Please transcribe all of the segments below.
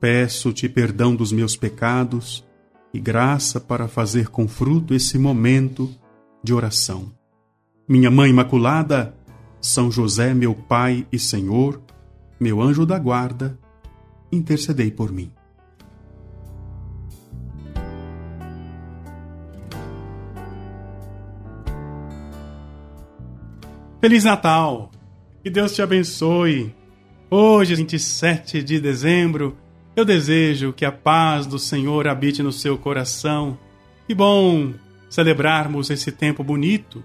Peço-te perdão dos meus pecados e graça para fazer com fruto esse momento de oração. Minha Mãe Imaculada, São José, meu Pai e Senhor, meu anjo da guarda, intercedei por mim. Feliz Natal! Que Deus te abençoe! Hoje, 27 de dezembro, eu desejo que a paz do Senhor habite no seu coração. Que bom celebrarmos esse tempo bonito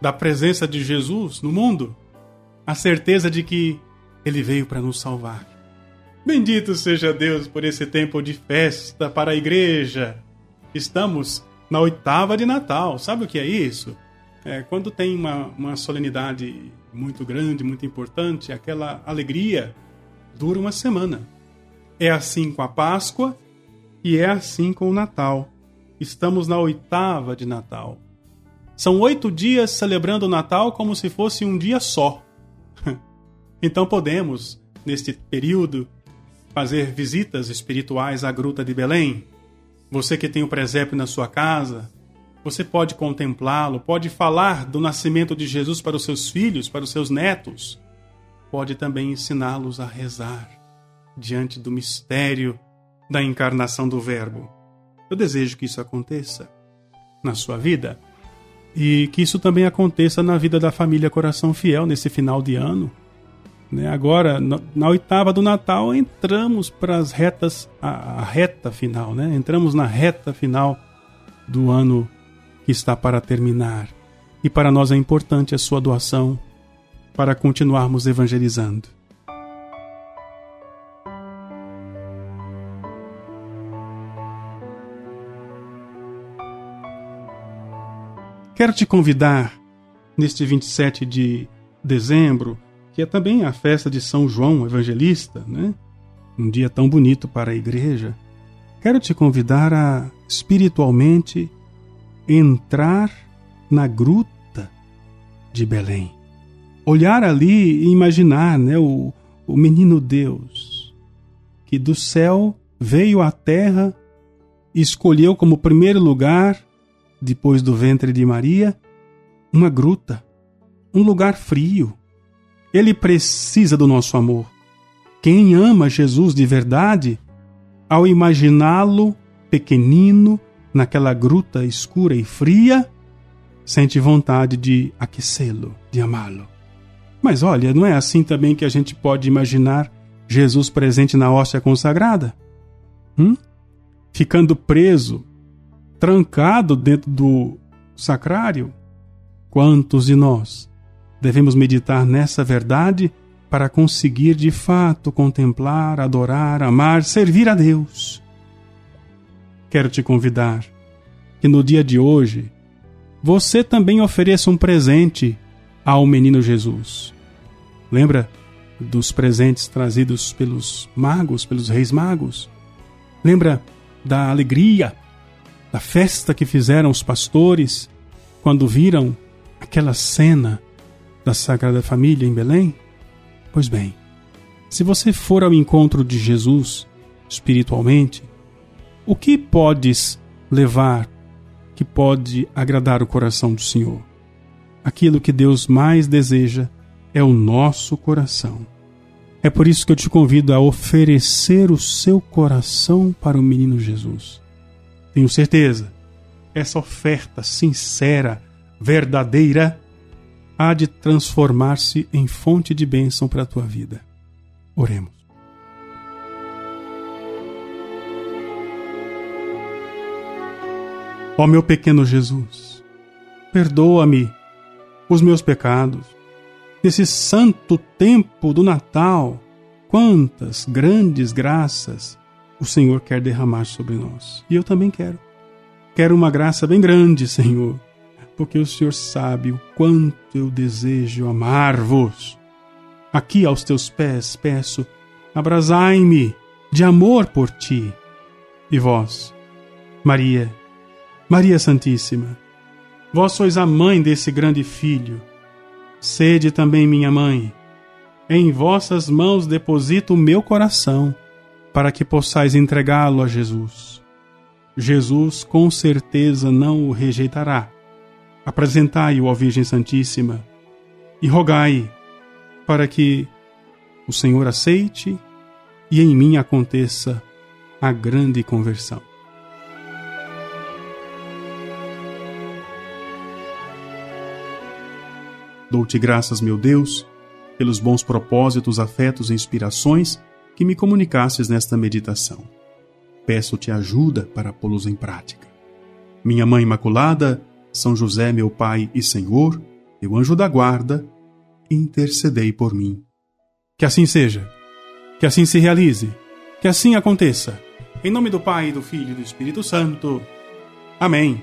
da presença de Jesus no mundo, a certeza de que ele veio para nos salvar. Bendito seja Deus por esse tempo de festa para a igreja. Estamos na oitava de Natal. Sabe o que é isso? É, quando tem uma, uma solenidade muito grande, muito importante, aquela alegria dura uma semana. É assim com a Páscoa e é assim com o Natal. Estamos na oitava de Natal. São oito dias celebrando o Natal como se fosse um dia só. então podemos, neste período, fazer visitas espirituais à Gruta de Belém. Você que tem o presépio na sua casa, você pode contemplá-lo, pode falar do nascimento de Jesus para os seus filhos, para os seus netos. Pode também ensiná-los a rezar diante do mistério da encarnação do Verbo. Eu desejo que isso aconteça na sua vida e que isso também aconteça na vida da família Coração Fiel nesse final de ano. Né? Agora, na oitava do Natal, entramos para as retas, a, reta final, né? entramos na reta final do ano que está para terminar. E para nós é importante a sua doação para continuarmos evangelizando. Quero te convidar neste 27 de dezembro, que é também a festa de São João Evangelista, né? Um dia tão bonito para a igreja. Quero te convidar a espiritualmente entrar na gruta de Belém. Olhar ali e imaginar né, o, o menino Deus, que do céu veio à terra escolheu como primeiro lugar, depois do ventre de Maria, uma gruta, um lugar frio. Ele precisa do nosso amor. Quem ama Jesus de verdade, ao imaginá-lo pequenino, naquela gruta escura e fria, sente vontade de aquecê-lo, de amá-lo. Mas olha, não é assim também que a gente pode imaginar Jesus presente na hóstia consagrada? Hum? Ficando preso, trancado dentro do sacrário? Quantos de nós devemos meditar nessa verdade para conseguir de fato contemplar, adorar, amar, servir a Deus? quero te convidar que no dia de hoje você também ofereça um presente ao menino Jesus. Lembra dos presentes trazidos pelos magos, pelos reis magos? Lembra da alegria, da festa que fizeram os pastores quando viram aquela cena da Sagrada Família em Belém? Pois bem, se você for ao encontro de Jesus espiritualmente, o que podes levar que pode agradar o coração do Senhor? Aquilo que Deus mais deseja é o nosso coração. É por isso que eu te convido a oferecer o seu coração para o menino Jesus. Tenho certeza, essa oferta sincera, verdadeira, há de transformar-se em fonte de bênção para a tua vida. Oremos. Ó meu pequeno Jesus, perdoa-me os meus pecados. Nesse santo tempo do Natal, quantas grandes graças o Senhor quer derramar sobre nós. E eu também quero. Quero uma graça bem grande, Senhor, porque o Senhor sabe o quanto eu desejo amar-vos. Aqui aos teus pés peço, abrasai-me de amor por ti. E vós, Maria, Maria Santíssima, vós sois a mãe desse grande filho. Sede também minha mãe. Em vossas mãos deposito o meu coração, para que possais entregá-lo a Jesus. Jesus com certeza não o rejeitará. Apresentai-o à Virgem Santíssima e rogai para que o Senhor aceite e em mim aconteça a grande conversão. Dou-te graças, meu Deus, pelos bons propósitos, afetos e inspirações que me comunicasses nesta meditação. Peço-te ajuda para pô-los em prática. Minha Mãe Imaculada, São José, meu Pai e Senhor, meu anjo da guarda, intercedei por mim. Que assim seja, que assim se realize, que assim aconteça. Em nome do Pai, do Filho e do Espírito Santo. Amém.